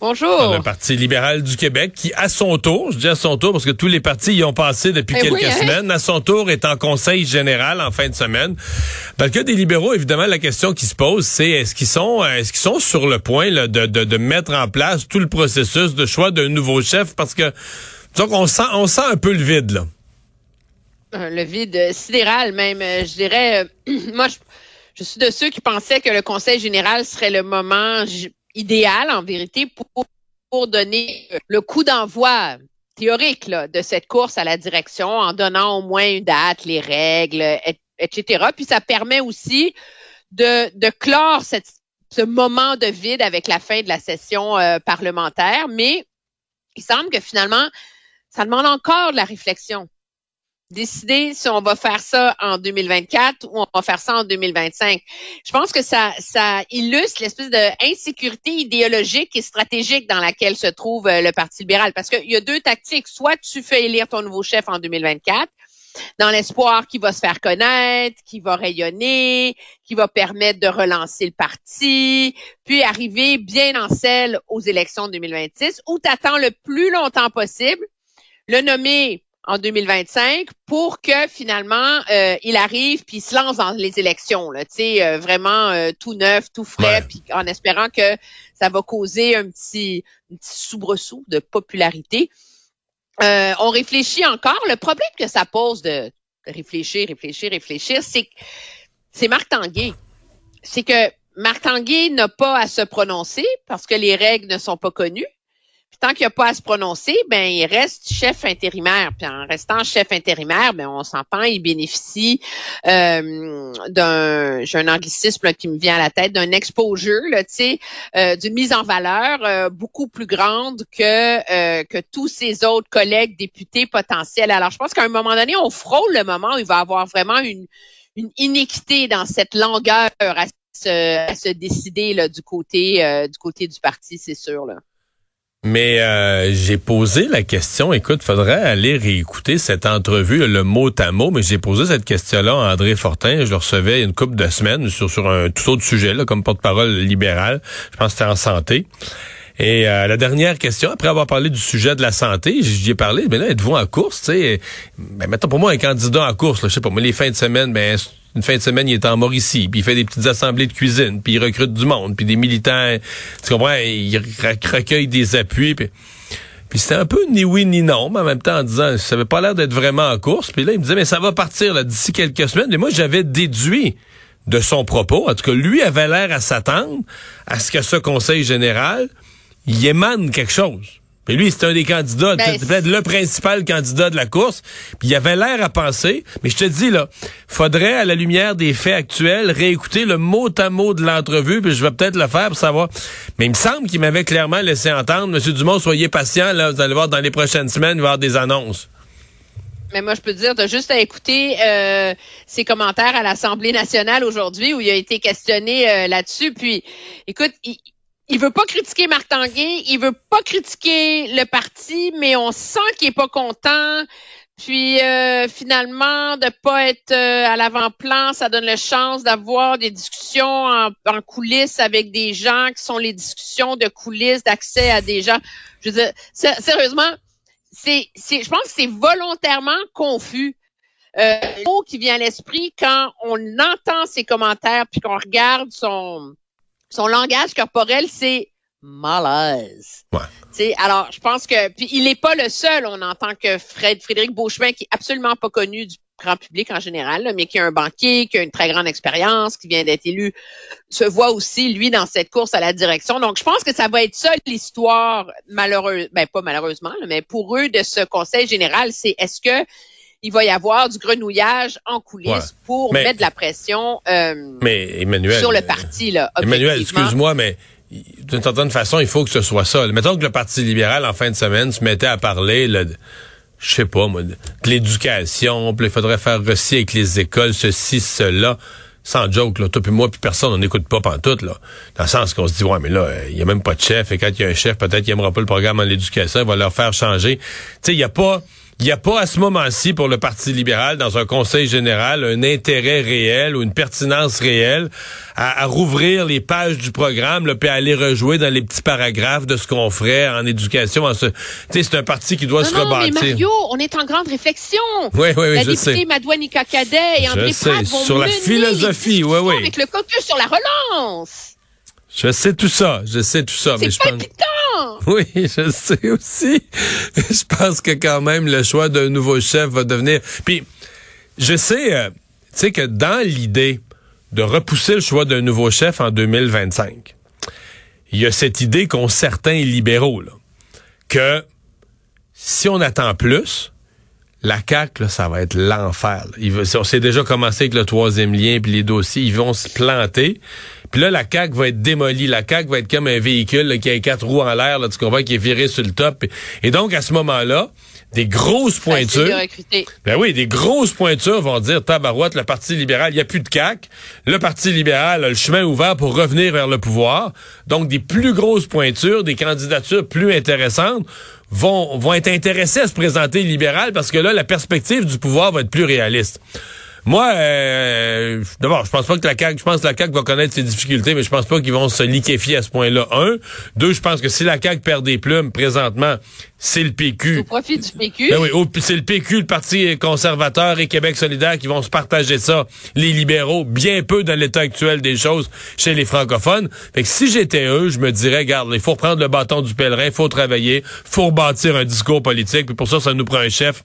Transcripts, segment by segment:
Bonjour. Le Parti libéral du Québec qui, à son tour, je dis à son tour parce que tous les partis y ont passé depuis Eh quelques oui, hein? semaines, à son tour est en conseil général en fin de semaine. Dans le cas des libéraux, évidemment, la question qui se pose, c'est est-ce qu'ils sont est-ce qu'ils sont sur le point là, de, de, de mettre en place tout le processus de choix d'un nouveau chef? Parce que donc on sent on sent un peu le vide là. Euh, Le vide euh, sidéral même, euh, je dirais. euh, moi, je, je suis de ceux qui pensaient que le Conseil général serait le moment idéal, en vérité, pour, pour donner euh, le coup d'envoi théorique de cette course à la direction en donnant au moins une date, les règles, et- etc. Puis ça permet aussi de, de clore ce moment de vide avec la fin de la session euh, parlementaire. Mais il semble que finalement, ça demande encore de la réflexion décider si on va faire ça en 2024 ou on va faire ça en 2025. Je pense que ça, ça illustre l'espèce d'insécurité idéologique et stratégique dans laquelle se trouve euh, le Parti libéral. Parce qu'il y a deux tactiques. Soit tu fais élire ton nouveau chef en 2024, dans l'espoir qu'il va se faire connaître, qu'il va rayonner, qu'il va permettre de relancer le parti, puis arriver bien en selle aux élections de 2026, ou tu attends le plus longtemps possible, le nommer en 2025 pour que finalement euh, il arrive puis il se lance dans les élections là, tu sais euh, vraiment euh, tout neuf, tout frais puis en espérant que ça va causer un petit un petit soubresaut de popularité. Euh, on réfléchit encore. Le problème que ça pose de, de réfléchir, réfléchir, réfléchir, c'est que c'est Marc Tanguay. C'est que Marc Tanguay n'a pas à se prononcer parce que les règles ne sont pas connues. Tant qu'il n'a pas à se prononcer, ben il reste chef intérimaire. Puis en restant chef intérimaire, ben on s'entend, il bénéficie euh, d'un, j'ai un anglicisme là, qui me vient à la tête, d'un exposure, tu sais, euh, d'une mise en valeur euh, beaucoup plus grande que euh, que tous ses autres collègues députés potentiels. Alors je pense qu'à un moment donné, on frôle le moment où il va avoir vraiment une une iniquité dans cette longueur à se, à se décider là, du côté euh, du côté du parti, c'est sûr là. Mais euh, j'ai posé la question, écoute, faudrait aller réécouter cette entrevue, le mot à mot, mais j'ai posé cette question-là à André Fortin, je le recevais une couple de semaines sur, sur un tout autre sujet, là, comme porte-parole libéral, je pense que c'était en santé. Et euh, la dernière question, après avoir parlé du sujet de la santé, j'y ai parlé, mais là, êtes-vous en course, tu sais? Ben, mettons pour moi un candidat en course, là, je sais pas, moi, les fins de semaine, ben, une fin de semaine, il est en Mauricie, puis il fait des petites assemblées de cuisine, puis il recrute du monde, puis des militants, tu comprends, il re- recueille des appuis, puis... C'était un peu ni oui ni non, mais en même temps en disant ça avait pas l'air d'être vraiment en course. Puis là, il me disait mais ça va partir d'ici quelques semaines. Mais moi, j'avais déduit de son propos, en tout cas, lui avait l'air à s'attendre à ce que ce conseil général il émane quelque chose. Puis lui, c'est un des candidats, Ben, peut-être le principal candidat de la course. Puis il avait l'air à penser, mais je te dis là, faudrait à la lumière des faits actuels réécouter le mot à mot de l'entrevue, puis je vais peut-être le faire pour savoir. Mais il me semble qu'il m'avait clairement laissé entendre, Monsieur Dumont, soyez patient, là, vous allez voir dans les prochaines semaines, il va y avoir des annonces. Mais moi, je peux te dire, tu as juste à écouter euh, ses commentaires à l'Assemblée nationale aujourd'hui où il a été questionné euh, là-dessus. Puis, écoute, il, il veut pas critiquer Marc il veut pas critiquer le parti, mais on sent qu'il est pas content. Puis euh, finalement, de pas être euh, à l'avant-plan, ça donne la chance d'avoir des discussions en, en coulisses avec des gens qui sont les discussions de coulisses, d'accès à des gens. Je veux dire, sé- sérieusement, c'est, c'est, je pense que c'est volontairement confus. Euh, le mot qui vient à l'esprit quand on entend ses commentaires puis qu'on regarde son son langage corporel, c'est malaise. Ouais. Alors, je pense que puis il n'est pas le seul. On entend que Fred, Frédéric Beauchemin, qui est absolument pas connu du grand public en général, là, mais qui est un banquier, qui a une très grande expérience, qui vient d'être élu, se voit aussi, lui, dans cette course à la direction. Donc, je pense que ça va être ça l'histoire, malheureuse, ben pas malheureusement, là, mais pour eux, de ce conseil général, c'est est-ce que il va y avoir du grenouillage en coulisses Ouais. pour Mais- mettre de la pression euh, Mais Emmanuel. sur le euh, parti, là. Emmanuel, objectivement. excuse-moi, mais d'une certaine façon, il faut que ce soit ça. Mettons que le Parti libéral, en fin de semaine, se mettait à parler, là, de- je sais pas, moi, de, l'éducation, puis il faudrait faire aussi avec les écoles, ceci, cela. sans joke, là, toi puis moi puis personne, on n'écoute pas pantoute, là. Dans le sens qu'on se dit, ouais, mais là, il y a même pas de chef, et quand il y a un chef, peut-être qu'il aimera pas le programme en éducation, il va leur faire changer. Tu sais, il y a pas, il n'y a pas à ce moment-ci pour le Parti libéral, dans un conseil général, un intérêt réel ou une pertinence réelle à, rouvrir les pages du programme, là, puis à aller rejouer dans les petits paragraphes de ce qu'on ferait en éducation. En ce... C'est un parti qui doit se non, rebâtir. Mais Mario, on est en grande réflexion. Oui, oui, oui, la je sais. députée Madouanika Cadet et André Pratt vont sur la philosophie, oui, oui. avec le caucus sur la relance. Je sais tout ça, je sais tout ça, mais je C'est pense... Oui, je sais aussi. je pense que quand même le choix d'un nouveau chef va devenir. Puis, je sais, euh, tu sais que dans l'idée de repousser le choix d'un nouveau chef en 2025, il y a cette idée qu'ont certains libéraux là, que si on attend plus, la CAQ, là, ça va être l'enfer. On s'est déjà commencé avec le troisième lien, puis les dossiers, ils vont se planter. Puis là, la CAQ va être démolie. La CAQ va être comme un véhicule là, qui a quatre roues en l'air, là, tu comprends, qui est viré sur le top. Et donc, à ce moment-là, des grosses pointures... Ben oui, des grosses pointures vont dire tabarouette, le Parti libéral, il n'y a plus de CAC. Le Parti libéral a le chemin ouvert pour revenir vers le pouvoir. Donc, des plus grosses pointures, des candidatures plus intéressantes vont, vont être intéressées à se présenter libéral parce que là, la perspective du pouvoir va être plus réaliste. Moi, euh, d'abord, je pense pas que la CAQ, je pense que la CAQ va connaître ses difficultés, mais je pense pas qu'ils vont se liquéfier à ce point-là. Un. Deux, je pense que si la CAQ perd des plumes présentement, c'est le PQ. Au profit du PQ. Ben oui, c'est le PQ, le Parti conservateur et Québec solidaire qui vont se partager ça. Les libéraux, bien peu dans l'état actuel des choses chez les francophones. Fait que si j'étais eux, je me dirais, garde, il faut reprendre le bâton du pèlerin, il faut travailler, faut bâtir un discours politique, puis pour ça, ça nous prend un chef.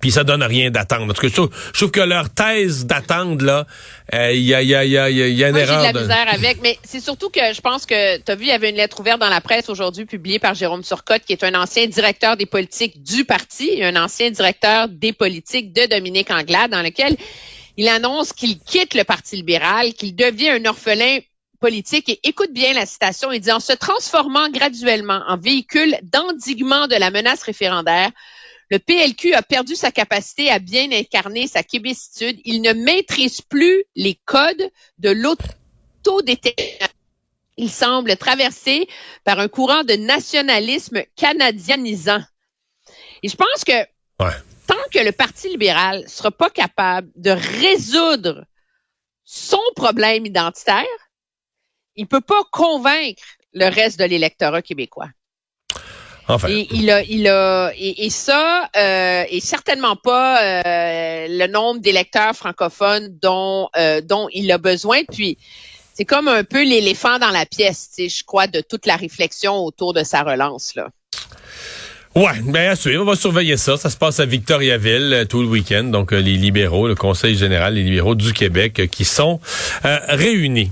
Puis ça donne rien d'attendre. Parce que je trouve, je trouve que leur thèse d'attendre, là, euh, il y, a, il y, a, il y, a, il y a une Moi, j'ai de erreur. la misère avec, mais c'est surtout que je pense que tu as vu, il y avait une lettre ouverte dans la presse aujourd'hui publiée par Jérôme Turcotte, qui est un ancien directeur des politiques du parti, et un ancien directeur des politiques de Dominique Anglade, dans lequel il annonce qu'il quitte le Parti libéral, qu'il devient un orphelin politique. Et écoute bien la citation, il dit, en se transformant graduellement en véhicule d'endiguement de la menace référendaire, le PLQ a perdu sa capacité à bien incarner sa québécitude. Il ne maîtrise plus les codes de l'autodétermination. Il semble traversé par un courant de nationalisme canadianisant. Et je pense que Ouais. tant que le Parti libéral sera pas capable de résoudre son problème identitaire, il peut pas convaincre le reste de l'électorat québécois. Enfin. Et il a, il a, et, et ça, euh, et certainement pas euh, le nombre d'électeurs francophones dont euh, dont il a besoin. Puis c'est comme un peu l'éléphant dans la pièce, je crois, de toute la réflexion autour de sa relance là. Ouais, ben à suivre, on va surveiller ça. Ça se passe à Victoriaville euh, tout le week-end. Donc euh, les libéraux, le Conseil général, les libéraux du Québec euh, qui sont euh, réunis.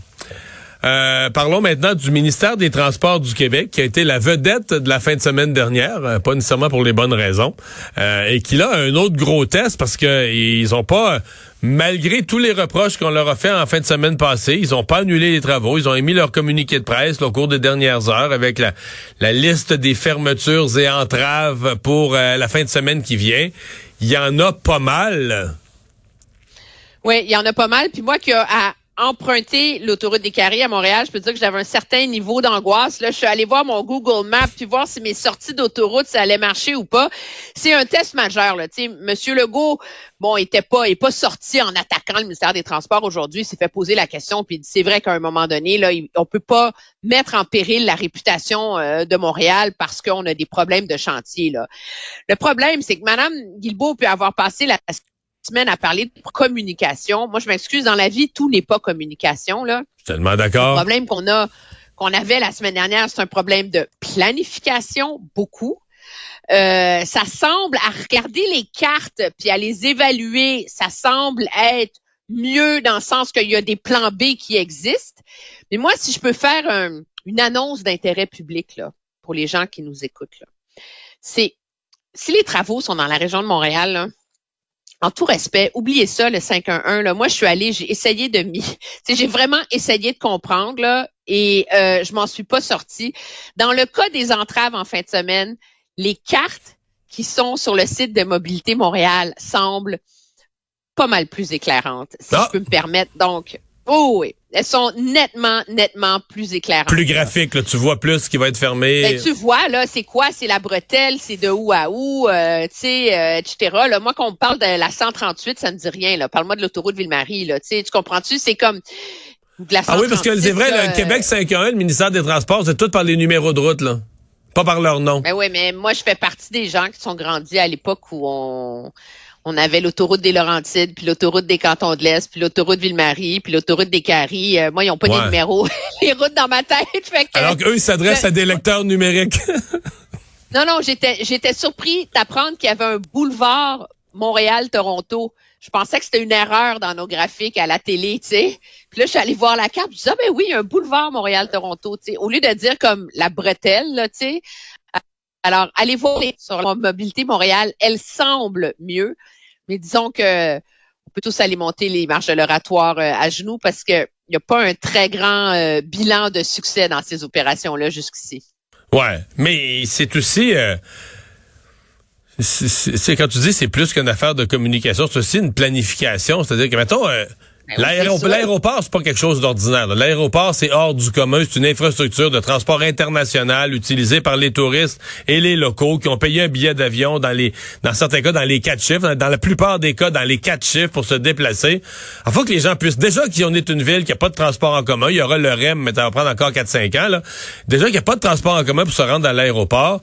Euh, parlons maintenant du ministère des Transports du Québec, qui a été la vedette de la fin de semaine dernière, euh, pas nécessairement pour les bonnes raisons, euh, et qui là a un autre gros test parce que ils ont pas, euh, malgré tous les reproches qu'on leur a fait en fin de semaine passée, ils ont pas annulé les travaux, ils ont émis leur communiqué de presse au cours des dernières heures avec la, la liste des fermetures et entraves pour la fin de semaine qui vient. Il y en a pas mal. Oui, il y en a pas mal. Puis moi qui a à emprunter l'autoroute des Carrés à Montréal, je peux dire que j'avais un certain niveau d'angoisse. Là, je suis allée voir mon Google Maps puis voir si mes sorties d'autoroute ça allait marcher ou pas. C'est un test majeur. Là. Tu sais, Monsieur Legault, bon, était pas, est pas sorti en attaquant le ministère des Transports aujourd'hui. Il s'est fait poser la question. Puis c'est vrai qu'à un moment donné, là, on peut pas mettre en péril la réputation euh, de Montréal parce qu'on a des problèmes de chantier. Là. Le problème, c'est que Madame Guilbeault peut avoir passé la semaine à parler de communication. Moi, je m'excuse, dans la vie, tout n'est pas communication. Là. Je suis tellement Le d'accord. problème qu'on a, qu'on avait la semaine dernière, c'est un problème de planification, beaucoup. Euh, ça semble, à regarder les cartes puis à les évaluer, ça semble être mieux dans le sens qu'il y a des plans B qui existent. Mais moi, si je peux faire un- une annonce d'intérêt public là, pour les gens qui nous écoutent, là, c'est si les travaux sont dans la région de Montréal, là, en tout respect, oubliez ça, le 511. Là. Moi, je suis allée, j'ai essayé de m'y... tu sais, J'ai vraiment essayé de comprendre là, et euh, je m'en suis pas sortie. Dans le cas des entraves en fin de semaine, les cartes qui sont sur le site de Mobilité Montréal semblent pas mal plus éclairantes, si Ah. je peux me permettre. Donc, oh oui, elles sont nettement, nettement plus éclairantes. Plus graphique, là, tu vois plus ce qui va être fermé. Ben, tu vois, là, c'est quoi? C'est la bretelle, c'est de où à où, euh, tu sais, euh, etc. Là, moi, quand on parle de la 138, ça me dit rien. Là. Parle-moi de l'autoroute Ville-Marie. Là, tu comprends-tu? C'est comme de la ah oui, parce que 138, c'est vrai, là, le Québec 5.1, le ministère des Transports, c'est tout par les numéros de route, là. Pas par leur nom. Ben oui, mais moi, je fais partie des gens qui sont grandis à l'époque où on, on avait l'autoroute des Laurentides, puis l'autoroute des Cantons de l'Est, puis l'autoroute Ville-Marie, puis l'autoroute des Caries. Euh, moi, ils n'ont pas Ouais. des numéros, les routes dans ma tête. Fait que, Alors qu'eux, ils s'adressent je- à des lecteurs numériques. Non, non, j'étais, j'étais surpris d'apprendre qu'il y avait un boulevard Montréal-Toronto. Je pensais que c'était une erreur dans nos graphiques à la télé, tu sais. Puis là, je suis allée voir la carte. Je dis, ah ben oui, il y a un boulevard Montréal-Toronto, tu sais. Au lieu de dire comme la bretelle, là, tu sais. Alors, allez voir sur la mobilité Montréal. Elle semble mieux. Mais disons que on peut tous aller monter les marches de l'oratoire euh, à genoux parce que il n'y a pas un très grand euh, bilan de succès dans ces opérations-là jusqu'ici. Ouais, mais c'est aussi... euh, c'est- quand tu dis c'est plus qu'une affaire de communication, c'est aussi une planification. C'est-à-dire que, mettons, euh, Ben l'aéroport, c'est pas quelque chose d'ordinaire. L'aéroport, c'est hors du commun. C'est une infrastructure de transport international utilisée par les touristes et les locaux qui ont payé un billet d'avion dans les, dans certains cas, dans les quatre chiffres, dans, dans la plupart des cas, dans les quatre chiffres pour se déplacer. Il faut que les gens puissent, déjà qu'on est une ville qui a pas de transport en commun, il y aura le REM, mais ça va prendre encore 4-5 ans, là. Déjà qu'il n'y a pas de transport en commun pour se rendre à l'aéroport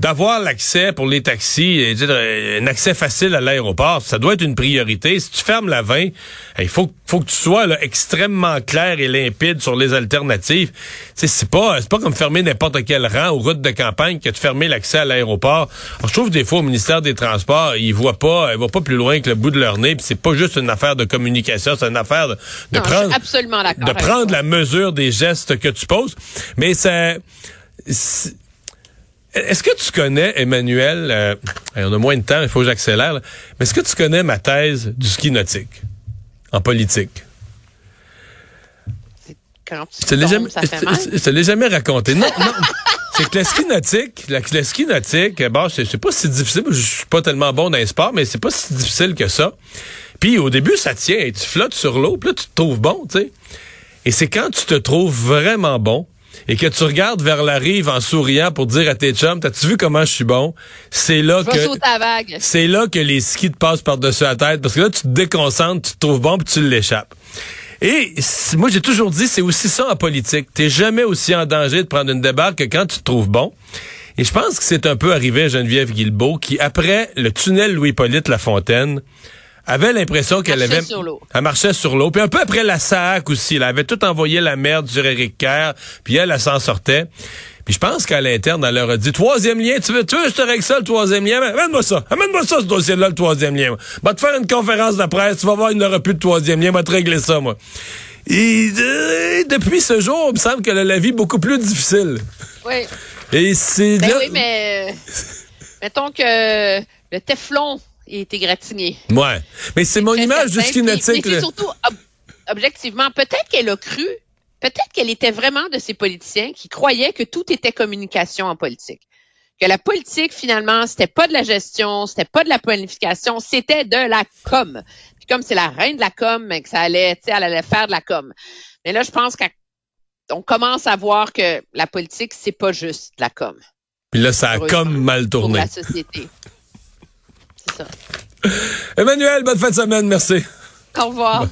d'avoir l'accès pour les taxis, euh, un accès facile à l'aéroport, ça doit être une priorité. Si tu fermes la 20, il faut, faut que tu sois là, extrêmement clair et limpide sur les alternatives. C'est pas, c'est pas comme fermer n'importe quel rang aux routes de campagne que de fermer l'accès à l'aéroport. Je trouve des fois au ministère des Transports, ils voient pas, ils voient pas plus loin que le bout de leur nez. Puis c'est pas juste une affaire de communication, c'est une affaire de, de Non, je prendre absolument de prendre la mesure des gestes que tu poses. Mais ça. Est-ce que tu connais, Emmanuel, euh, on a moins de temps, il faut que j'accélère, là, mais est-ce que tu connais ma thèse du ski nautique en politique? Quand tu Je te l'ai tombes, jamais, ça fait je- mal. je- je te l'ai jamais raconté. Non, non. C'est que le ski nautique, la- le ski nautique, bon, c'est c'est pas si difficile. Je suis pas tellement bon dans les sports, mais c'est pas si difficile que ça. Puis au début, ça tient. et Tu flottes sur l'eau, puis là, tu te trouves bon, tu sais. Et c'est quand tu te trouves vraiment bon et que tu regardes vers la rive en souriant pour dire à tes chums, t'as-tu vu comment je suis bon? C'est là Je que... la. C'est là que les skis te passent par-dessus la tête parce que là, tu te déconcentres, tu te trouves bon puis tu l'échappes. Et moi, j'ai toujours dit, c'est aussi ça en politique. T'es jamais aussi en danger de prendre une débarque que quand tu te trouves bon. Et je pense que c'est un peu arrivé à Geneviève Guilbeault qui, après le tunnel Louis-Polyte Lafontaine, avait l'impression qu'elle Marchait avait... sur l'eau. Elle marchait sur l'eau. Puis un peu après la SAC aussi, elle avait tout envoyé la merde sur Éric Kerr, puis elle, elle s'en sortait. Puis je pense qu'à l'interne, elle leur a dit, troisième lien, tu veux, tu veux, je te règle ça, le troisième lien? Amène-moi ça. Amène-moi ça, ce dossier-là, le troisième lien. Va te faire une conférence de presse, tu vas voir, il n'aura plus de troisième lien, va te régler ça, moi. Et euh, depuis ce jour, il me semble qu'elle a la vie beaucoup plus difficile. Oui. Et c'est Ben oui, mais euh, mettons que le Teflon est égratigné. Ouais. Mais c'est mon image du ski nautique. Mais surtout, ob- objectivement, peut-être qu'elle a cru, peut-être qu'elle était vraiment de ces politiciens qui croyaient que tout était communication en politique. Que la politique, finalement, c'était pas de la gestion, c'était pas de la planification, c'était de la com. Puis comme c'est la reine de la com, mais que ça allait, tu sais, elle allait faire de la com. Mais là, je pense qu'on commence à voir que la politique, c'est pas juste de la com. Puis là, ça a comme mal Pour tourné. la société. Ça. Emmanuel, bonne fin de semaine, merci. Au revoir.